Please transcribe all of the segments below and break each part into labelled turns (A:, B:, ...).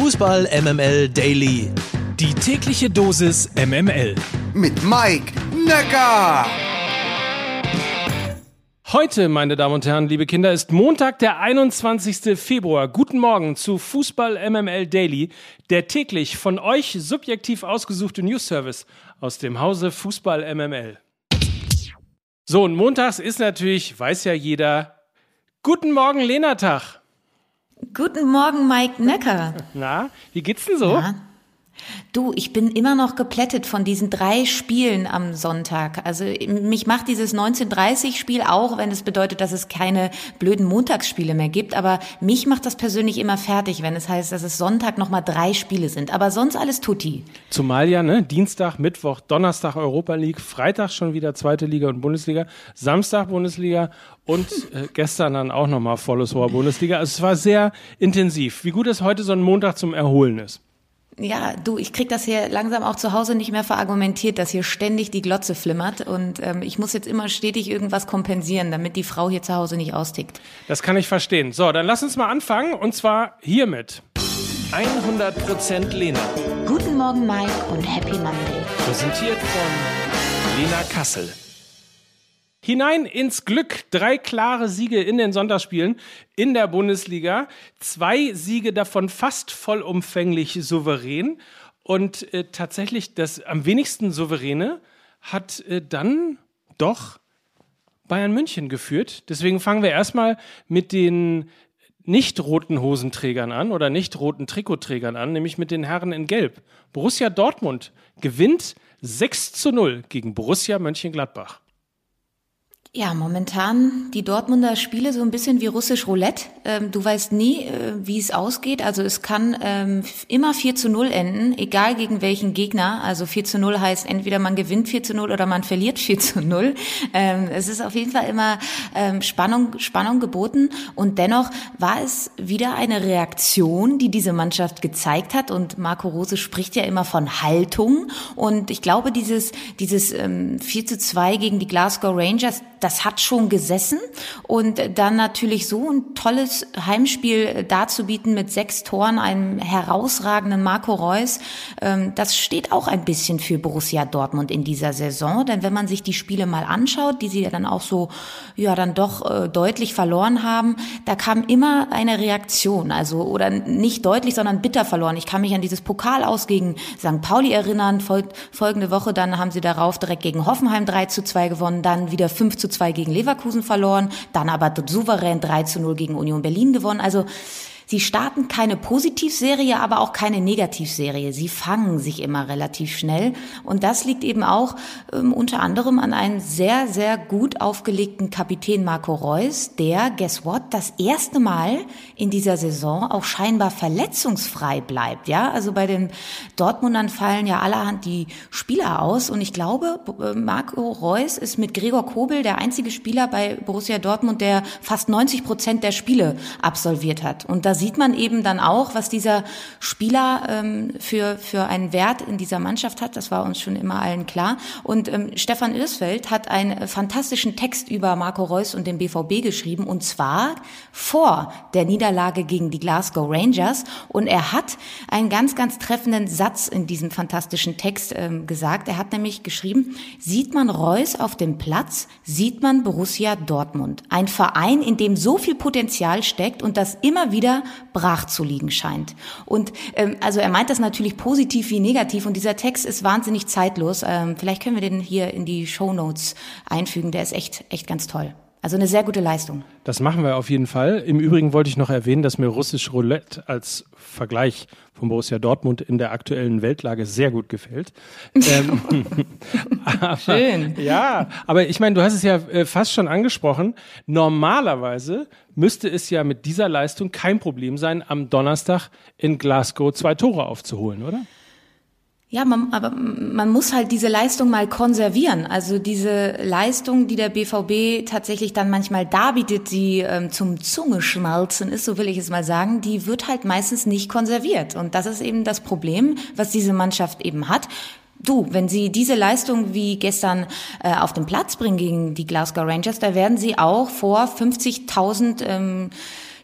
A: Fußball MML Daily.
B: Die tägliche Dosis MML.
C: Mit Mike Necker.
B: Heute, meine Damen und Herren, liebe Kinder, ist Montag, der 21. Februar. Guten Morgen zu Fußball MML Daily, der täglich von euch subjektiv ausgesuchte News-Service aus dem Hause Fußball MML. So, und montags ist natürlich, weiß ja jeder, Guten Morgen, Lena-Tag.
D: Guten Morgen, Mike Necker.
B: Na, wie geht's denn so?
D: Ja. Du, ich bin immer noch geplättet von diesen drei Spielen am Sonntag. Also mich macht dieses 1930-Spiel auch, wenn es bedeutet, dass es keine blöden Montagsspiele mehr gibt. Aber mich macht das persönlich immer fertig, wenn es heißt, dass es Sonntag nochmal drei Spiele sind. Aber sonst alles tutti.
B: Zumal ja, ne? Dienstag, Mittwoch, Donnerstag Europa League, Freitag schon wieder zweite Liga und Bundesliga, Samstag Bundesliga und äh, gestern dann auch nochmal volles Hoher Bundesliga. Also es war sehr intensiv. Wie gut es heute so ein Montag zum Erholen ist
D: ja, du, ich krieg das hier langsam auch zu Hause nicht mehr verargumentiert, dass hier ständig die Glotze flimmert und ähm, ich muss jetzt immer stetig irgendwas kompensieren, damit die Frau hier zu Hause nicht austickt.
B: Das kann ich verstehen. So, dann lass uns mal anfangen und zwar hiermit.
A: 100% Lena.
D: Guten Morgen, Mike und Happy Monday.
A: Präsentiert von Lena Kassel.
B: Hinein ins Glück. Drei klare Siege in den Sonntagsspielen in der Bundesliga. Zwei Siege davon fast vollumfänglich souverän. Und äh, tatsächlich das am wenigsten souveräne hat äh, dann doch Bayern München geführt. Deswegen fangen wir erstmal mit den nicht roten Hosenträgern an oder nicht roten Trikotträgern an, nämlich mit den Herren in Gelb. Borussia Dortmund gewinnt 6 zu 0 gegen Borussia Mönchengladbach.
D: Ja, momentan die Dortmunder Spiele so ein bisschen wie russisch Roulette. Ähm, du weißt nie, äh, wie es ausgeht. Also es kann ähm, immer 4 zu 0 enden, egal gegen welchen Gegner. Also 4 zu 0 heißt entweder man gewinnt 4 zu 0 oder man verliert 4 zu 0. Ähm, es ist auf jeden Fall immer Spannung, Spannung geboten. Und dennoch war es wieder eine Reaktion, die diese Mannschaft gezeigt hat. Und Marco Rose spricht ja immer von Haltung. Und ich glaube, dieses, dieses ähm, 4 zu 2 gegen die Glasgow Rangers, das hat schon gesessen. Und dann natürlich so ein tolles Heimspiel darzubieten mit sechs Toren, einem herausragenden Marco Reus, ähm, das steht auch ein bisschen für Borussia Dortmund in dieser Saison. Denn wenn man sich die Spiele mal anschaut, die sie ja dann auch so, ja, dann doch äh, deutlich verloren haben, da kam immer eine Reaktion. Also, oder nicht deutlich, sondern bitter verloren. Ich kann mich an dieses Pokal aus gegen St. Pauli erinnern. folgende Woche dann haben sie darauf direkt gegen Hoffenheim 3 zu 2 gewonnen, dann wieder 5 zu 2 gegen Leverkusen verloren, dann aber souverän 3 zu 0 gegen Union Berlin gewonnen. Also Sie starten keine Positivserie, aber auch keine Negativserie. Sie fangen sich immer relativ schnell. Und das liegt eben auch ähm, unter anderem an einem sehr, sehr gut aufgelegten Kapitän Marco Reus, der, guess what, das erste Mal in dieser Saison auch scheinbar verletzungsfrei bleibt. Ja, also bei den Dortmundern fallen ja allerhand die Spieler aus. Und ich glaube, äh, Marco Reus ist mit Gregor Kobel der einzige Spieler bei Borussia Dortmund, der fast 90 Prozent der Spiele absolviert hat. Und da sieht man eben dann auch, was dieser Spieler ähm, für, für einen Wert in dieser Mannschaft hat. Das war uns schon immer allen klar. Und ähm, Stefan Irsfeld hat einen fantastischen Text über Marco Reus und den BVB geschrieben, und zwar vor der Niederlage gegen die Glasgow Rangers. Und er hat einen ganz, ganz treffenden Satz in diesem fantastischen Text ähm, gesagt. Er hat nämlich geschrieben, sieht man Reus auf dem Platz, sieht man Borussia Dortmund. Ein Verein, in dem so viel Potenzial steckt und das immer wieder brach zu liegen scheint. Und ähm, also er meint das natürlich positiv wie negativ und dieser Text ist wahnsinnig zeitlos. Ähm, vielleicht können wir den hier in die Show Notes einfügen. Der ist echt, echt ganz toll. Also eine sehr gute Leistung.
B: Das machen wir auf jeden Fall. Im Übrigen wollte ich noch erwähnen, dass mir russisch Roulette als Vergleich von Borussia Dortmund in der aktuellen Weltlage sehr gut gefällt. ähm, aber,
D: Schön.
B: Ja, aber ich meine, du hast es ja äh, fast schon angesprochen. Normalerweise müsste es ja mit dieser Leistung kein Problem sein, am Donnerstag in Glasgow zwei Tore aufzuholen, oder?
D: Ja, man, aber man muss halt diese Leistung mal konservieren. Also diese Leistung, die der BVB tatsächlich dann manchmal darbietet, die ähm, zum Zungeschmalzen ist, so will ich es mal sagen, die wird halt meistens nicht konserviert. Und das ist eben das Problem, was diese Mannschaft eben hat. Du, wenn Sie diese Leistung wie gestern äh, auf den Platz bringen gegen die Glasgow Rangers, da werden Sie auch vor 50.000 ähm,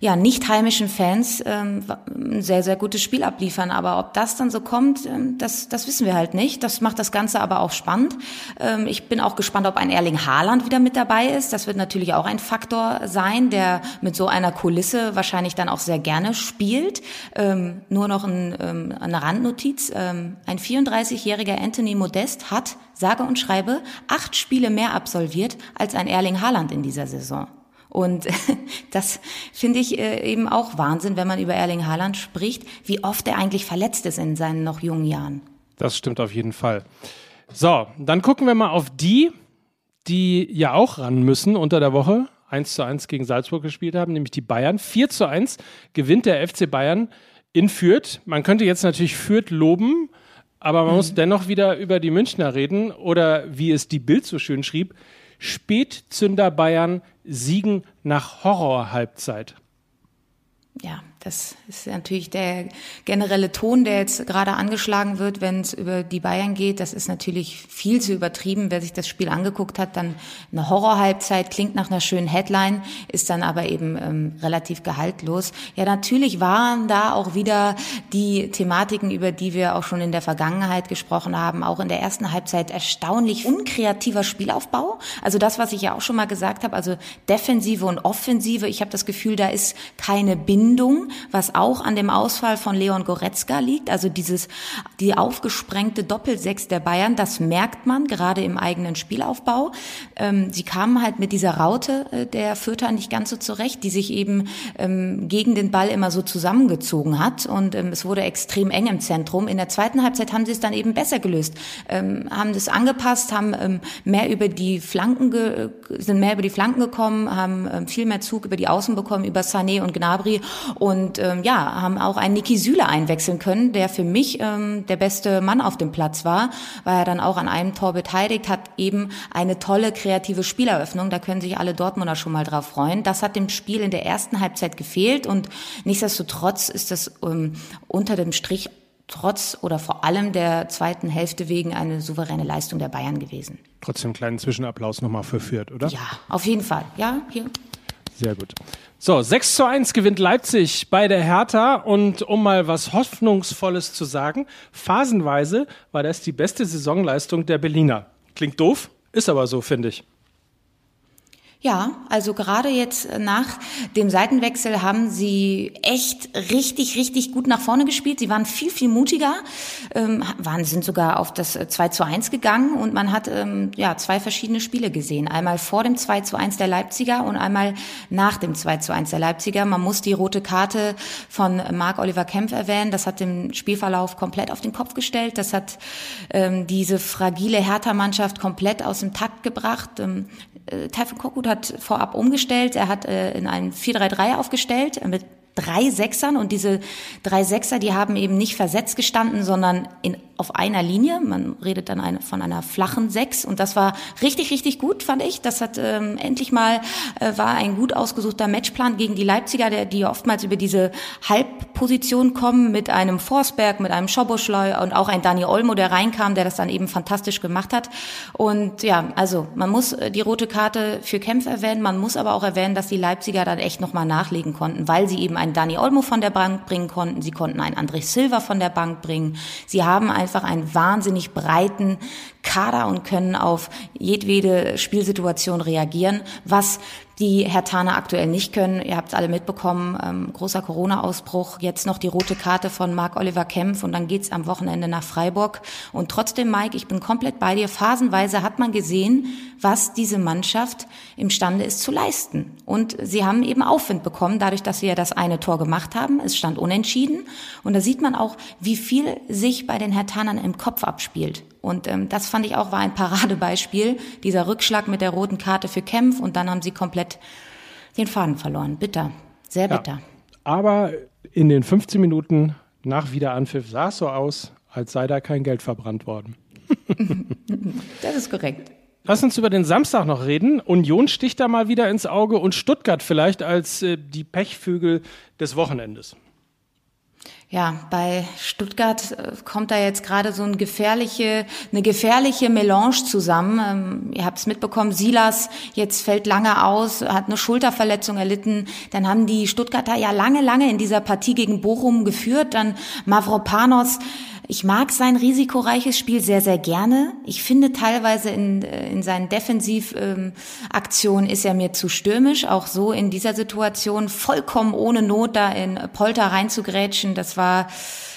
D: ja, nicht heimischen Fans ähm, ein sehr, sehr gutes Spiel abliefern. Aber ob das dann so kommt, ähm, das, das wissen wir halt nicht. Das macht das Ganze aber auch spannend. Ähm, ich bin auch gespannt, ob ein Erling Haaland wieder mit dabei ist. Das wird natürlich auch ein Faktor sein, der mit so einer Kulisse wahrscheinlich dann auch sehr gerne spielt. Ähm, nur noch ein, ähm, eine Randnotiz. Ähm, ein 34-jähriger Anthony Modest hat, sage und schreibe, acht Spiele mehr absolviert als ein Erling Haaland in dieser Saison. Und das finde ich äh, eben auch Wahnsinn, wenn man über Erling Haaland spricht, wie oft er eigentlich verletzt ist in seinen noch jungen Jahren.
B: Das stimmt auf jeden Fall. So, dann gucken wir mal auf die, die ja auch ran müssen unter der Woche. 1 zu 1 gegen Salzburg gespielt haben, nämlich die Bayern. 4 zu 1 gewinnt der FC Bayern in Fürth. Man könnte jetzt natürlich Fürth loben, aber man mhm. muss dennoch wieder über die Münchner reden oder wie es die Bild so schön schrieb, Spätzünder Bayern siegen nach Horrorhalbzeit.
D: Ja, das ist natürlich der generelle Ton, der jetzt gerade angeschlagen wird, wenn es über die Bayern geht. Das ist natürlich viel zu übertrieben. Wer sich das Spiel angeguckt hat, dann eine Horrorhalbzeit klingt nach einer schönen Headline, ist dann aber eben ähm, relativ gehaltlos. Ja, natürlich waren da auch wieder die Thematiken, über die wir auch schon in der Vergangenheit gesprochen haben, auch in der ersten Halbzeit erstaunlich unkreativer Spielaufbau. Also das, was ich ja auch schon mal gesagt habe, also Defensive und Offensive. Ich habe das Gefühl, da ist keine Bindung was auch an dem Ausfall von Leon Goretzka liegt. Also dieses, die aufgesprengte Doppelsechs der Bayern, das merkt man gerade im eigenen Spielaufbau. Ähm, sie kamen halt mit dieser Raute äh, der Fürther nicht ganz so zurecht, die sich eben ähm, gegen den Ball immer so zusammengezogen hat und ähm, es wurde extrem eng im Zentrum. In der zweiten Halbzeit haben sie es dann eben besser gelöst, ähm, haben das angepasst, haben ähm, mehr über die Flanken ge sind mehr über die Flanken gekommen, haben ähm, viel mehr Zug über die Außen bekommen, über Sané und Gnabry und und ähm, ja, haben auch einen Niki Süle einwechseln können, der für mich ähm, der beste Mann auf dem Platz war, weil er dann auch an einem Tor beteiligt hat, eben eine tolle kreative Spieleröffnung. Da können sich alle Dortmunder schon mal drauf freuen. Das hat dem Spiel in der ersten Halbzeit gefehlt und nichtsdestotrotz ist das ähm, unter dem Strich trotz oder vor allem der zweiten Hälfte wegen eine souveräne Leistung der Bayern gewesen.
B: Trotzdem einen kleinen Zwischenapplaus nochmal für Fürth, oder?
D: Ja, auf jeden Fall. Ja, hier.
B: Sehr gut. So, 6 zu 1 gewinnt Leipzig bei der Hertha und um mal was Hoffnungsvolles zu sagen, phasenweise war das die beste Saisonleistung der Berliner. Klingt doof, ist aber so, finde ich.
D: Ja, also gerade jetzt nach dem Seitenwechsel haben sie echt richtig, richtig gut nach vorne gespielt. Sie waren viel, viel mutiger, ähm, waren, sind sogar auf das 2 zu 1 gegangen und man hat ähm, ja zwei verschiedene Spiele gesehen. Einmal vor dem 2 zu 1 der Leipziger und einmal nach dem 2 zu 1 der Leipziger. Man muss die rote Karte von Marc Oliver Kempf erwähnen. Das hat den Spielverlauf komplett auf den Kopf gestellt. Das hat ähm, diese fragile Hertha-Mannschaft komplett aus dem Takt gebracht. Ähm, äh, Taifun Korkut hat vorab umgestellt. Er hat äh, in ein 4-3-3 aufgestellt mit drei Sechsern und diese drei Sechser, die haben eben nicht versetzt gestanden, sondern in auf einer Linie. Man redet dann von einer flachen Sechs und das war richtig, richtig gut, fand ich. Das hat ähm, endlich mal äh, war ein gut ausgesuchter Matchplan gegen die Leipziger, der, die oftmals über diese Halbposition kommen mit einem Forsberg, mit einem Schoboschleu und auch ein Dani Olmo, der reinkam, der das dann eben fantastisch gemacht hat. Und ja, also man muss äh, die rote Karte für Kämpfe erwähnen, man muss aber auch erwähnen, dass die Leipziger dann echt nochmal nachlegen konnten, weil sie eben einen Dani Olmo von der Bank bringen konnten, sie konnten einen André Silva von der Bank bringen, sie haben einfach einen wahnsinnig breiten Kader und können auf jedwede Spielsituation reagieren, was die Herr Hertaner aktuell nicht können. Ihr habt es alle mitbekommen, ähm, großer Corona-Ausbruch, jetzt noch die rote Karte von Marc-Oliver Kempf und dann geht's am Wochenende nach Freiburg. Und trotzdem, Mike, ich bin komplett bei dir. Phasenweise hat man gesehen, was diese Mannschaft imstande ist zu leisten. Und sie haben eben Aufwind bekommen, dadurch, dass ja das eine Tor gemacht haben. Es stand unentschieden. Und da sieht man auch, wie viel sich bei den Herr Hertanern im Kopf abspielt. Und ähm, das fand ich auch war ein Paradebeispiel, dieser Rückschlag mit der roten Karte für Kempf und dann haben sie komplett den Faden verloren. Bitter, sehr bitter. Ja,
B: aber in den 15 Minuten nach Wiederanpfiff sah es so aus, als sei da kein Geld verbrannt worden.
D: das ist korrekt.
B: Lass uns über den Samstag noch reden. Union sticht da mal wieder ins Auge und Stuttgart vielleicht als äh, die Pechvögel des Wochenendes.
D: Ja, bei Stuttgart äh, kommt da jetzt gerade so ein gefährliche, eine gefährliche Melange zusammen. Ähm, ihr habt es mitbekommen, Silas jetzt fällt lange aus, hat eine Schulterverletzung erlitten. Dann haben die Stuttgarter ja lange, lange in dieser Partie gegen Bochum geführt. Dann Mavropanos ich mag sein risikoreiches Spiel sehr, sehr gerne. Ich finde teilweise in, äh, in seinen Defensivaktionen ähm, ist er mir zu stürmisch. Auch so in dieser Situation vollkommen ohne Not da in Polter reinzugrätschen. Das war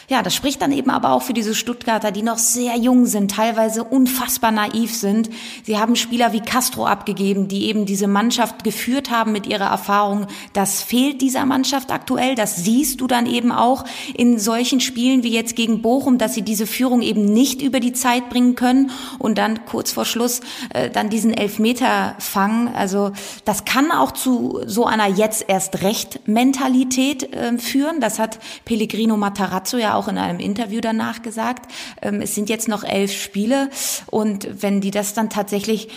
D: ja, das spricht dann eben aber auch für diese Stuttgarter, die noch sehr jung sind, teilweise unfassbar naiv sind. Sie haben Spieler wie Castro abgegeben, die eben diese Mannschaft geführt haben mit ihrer Erfahrung. Das fehlt dieser Mannschaft aktuell. Das siehst du dann eben auch in solchen Spielen wie jetzt gegen Bochum, dass sie diese Führung eben nicht über die Zeit bringen können und dann kurz vor Schluss äh, dann diesen Elfmeter fangen. Also das kann auch zu so einer jetzt erst recht Mentalität äh, führen. Das hat Pellegrino Matarazzo ja auch in einem Interview danach gesagt. Ähm, es sind jetzt noch elf Spiele und wenn die das dann tatsächlich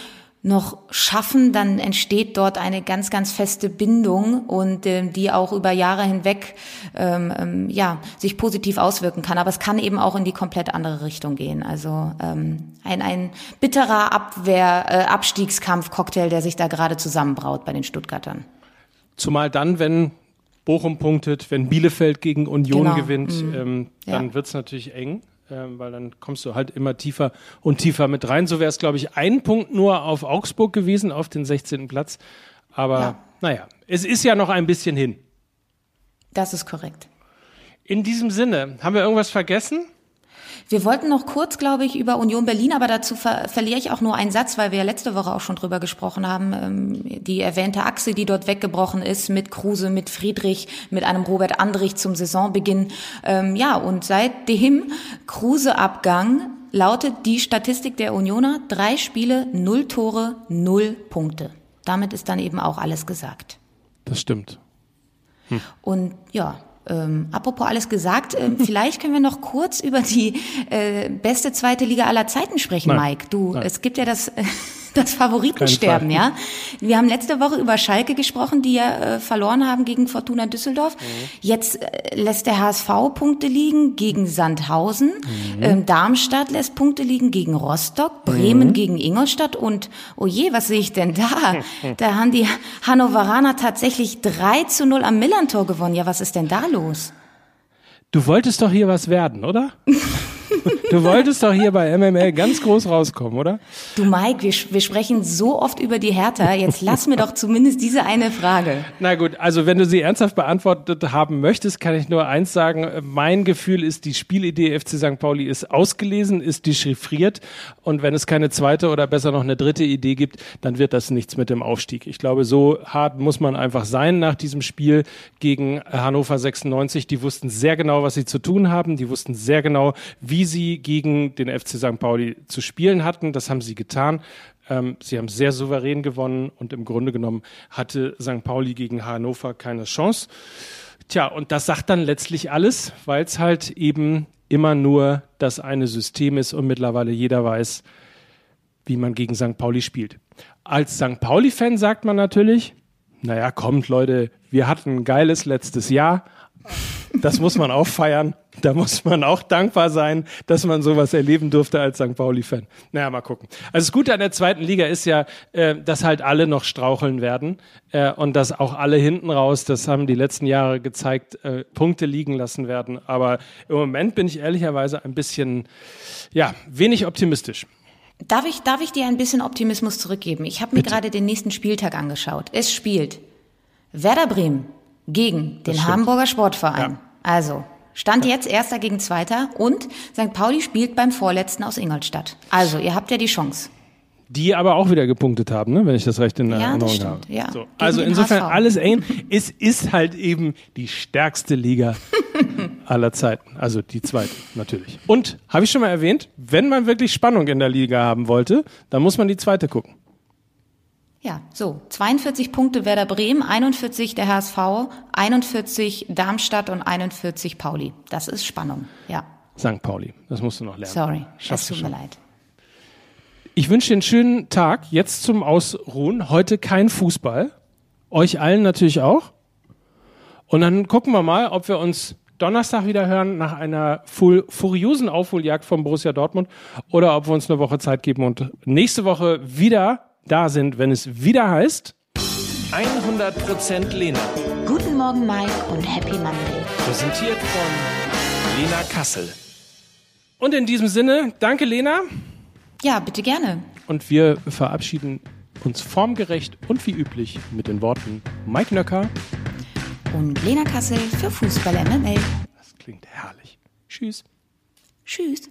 D: noch schaffen, dann entsteht dort eine ganz, ganz feste Bindung und ähm, die auch über Jahre hinweg ähm, ähm, ja sich positiv auswirken kann. Aber es kann eben auch in die komplett andere Richtung gehen. Also ähm, ein, ein bitterer Abwehr, äh, Abstiegskampf-Cocktail, der sich da gerade zusammenbraut bei den Stuttgartern.
B: Zumal dann, wenn Bochum punktet, wenn Bielefeld gegen Union genau. gewinnt, mhm. ähm, dann ja. wird es natürlich eng, ähm, weil dann kommst du halt immer tiefer und tiefer mit rein. So wäre es, glaube ich, ein Punkt nur auf Augsburg gewesen, auf den 16. Platz. Aber ja. naja, es ist ja noch ein bisschen hin.
D: Das ist korrekt.
B: In diesem Sinne, haben wir irgendwas vergessen?
D: Wir wollten noch kurz, glaube ich, über Union Berlin, aber dazu ver verliere ich auch nur einen Satz, weil wir ja letzte Woche auch schon drüber gesprochen haben. Ähm, die erwähnte Achse, die dort weggebrochen ist, mit Kruse, mit Friedrich, mit einem Robert Andrich zum Saisonbeginn. Ähm, ja, und seitdem Kruse-Abgang lautet die Statistik der Unioner drei Spiele, null Tore, null Punkte. Damit ist dann eben auch alles gesagt.
B: Das stimmt.
D: Hm. Und ja, ähm, apropos alles gesagt, äh, vielleicht können wir noch kurz über die äh, beste zweite Liga aller Zeiten sprechen, Nein. Mike. Du, Nein. es gibt ja das das Favoritensterben, ja. Wir haben letzte Woche über Schalke gesprochen, die ja äh, verloren haben gegen Fortuna Düsseldorf. Mhm. Jetzt äh, lässt der HSV Punkte liegen gegen Sandhausen. Mhm. Ähm, Darmstadt lässt Punkte liegen gegen Rostock. Bremen mhm. gegen Ingolstadt. Und, oh je, was sehe ich denn da? da haben die Hannoveraner tatsächlich 3 zu 0 am Millantor gewonnen. Ja, was ist denn da los?
B: Du wolltest doch hier was werden, oder? Du wolltest doch hier bei MML ganz groß rauskommen, oder?
D: Du Mike, wir, wir sprechen so oft über die Hertha. Jetzt lass mir doch zumindest diese eine Frage.
B: Na gut, also wenn du sie ernsthaft beantwortet haben möchtest, kann ich nur eins sagen. Mein Gefühl ist, die Spielidee FC St. Pauli ist ausgelesen, ist dechiffriert. Und wenn es keine zweite oder besser noch eine dritte Idee gibt, dann wird das nichts mit dem Aufstieg. Ich glaube, so hart muss man einfach sein nach diesem Spiel gegen Hannover 96. Die wussten sehr genau, was sie zu tun haben. Die wussten sehr genau, wie sie gegen den FC St. Pauli zu spielen hatten. Das haben sie getan. Ähm, sie haben sehr souverän gewonnen und im Grunde genommen hatte St. Pauli gegen Hannover keine Chance. Tja, und das sagt dann letztlich alles, weil es halt eben immer nur das eine System ist und mittlerweile jeder weiß, wie man gegen St. Pauli spielt. Als St. Pauli-Fan sagt man natürlich, naja, kommt Leute, wir hatten ein geiles letztes Jahr, das muss man auch feiern. Da muss man auch dankbar sein, dass man sowas erleben durfte als St. Pauli-Fan. Naja, mal gucken. Also das Gute an der zweiten Liga ist ja, äh, dass halt alle noch straucheln werden äh, und dass auch alle hinten raus, das haben die letzten Jahre gezeigt, äh, Punkte liegen lassen werden. Aber im Moment bin ich ehrlicherweise ein bisschen, ja, wenig optimistisch.
D: Darf ich, darf ich dir ein bisschen Optimismus zurückgeben? Ich habe mir gerade den nächsten Spieltag angeschaut. Es spielt Werder Bremen gegen den Hamburger Sportverein. Ja. Also, Stand jetzt Erster gegen Zweiter und St. Pauli spielt beim Vorletzten aus Ingolstadt. Also, ihr habt ja die Chance.
B: Die aber auch wieder gepunktet haben, ne? wenn ich das recht in
D: Erinnerung
B: ja,
D: stimmt,
B: habe.
D: Ja.
B: So. Also insofern HSV. alles eng. Es ist halt eben die stärkste Liga aller Zeiten. Also die zweite natürlich. Und habe ich schon mal erwähnt, wenn man wirklich Spannung in der Liga haben wollte, dann muss man die zweite gucken.
D: Ja, so. 42 Punkte Werder Bremen, 41 der HSV, 41 Darmstadt und 41 Pauli. Das ist Spannung, ja.
B: St. Pauli, das musst du noch lernen.
D: Sorry, Schaffst es tut mir leid.
B: Ich wünsche dir einen schönen Tag, jetzt zum Ausruhen. Heute kein Fußball. Euch allen natürlich auch. Und dann gucken wir mal, ob wir uns Donnerstag wieder hören nach einer furiosen Aufholjagd von Borussia Dortmund oder ob wir uns eine Woche Zeit geben und nächste Woche wieder da sind, wenn es wieder heißt
A: 100% Lena.
D: Guten Morgen, Mike, und Happy Monday.
A: Präsentiert von Lena Kassel.
B: Und in diesem Sinne, danke Lena.
D: Ja, bitte gerne.
B: Und wir verabschieden uns formgerecht und wie üblich mit den Worten Mike Nöcker.
D: Und Lena Kassel für Fußball MML.
B: Das klingt herrlich. Tschüss.
D: Tschüss.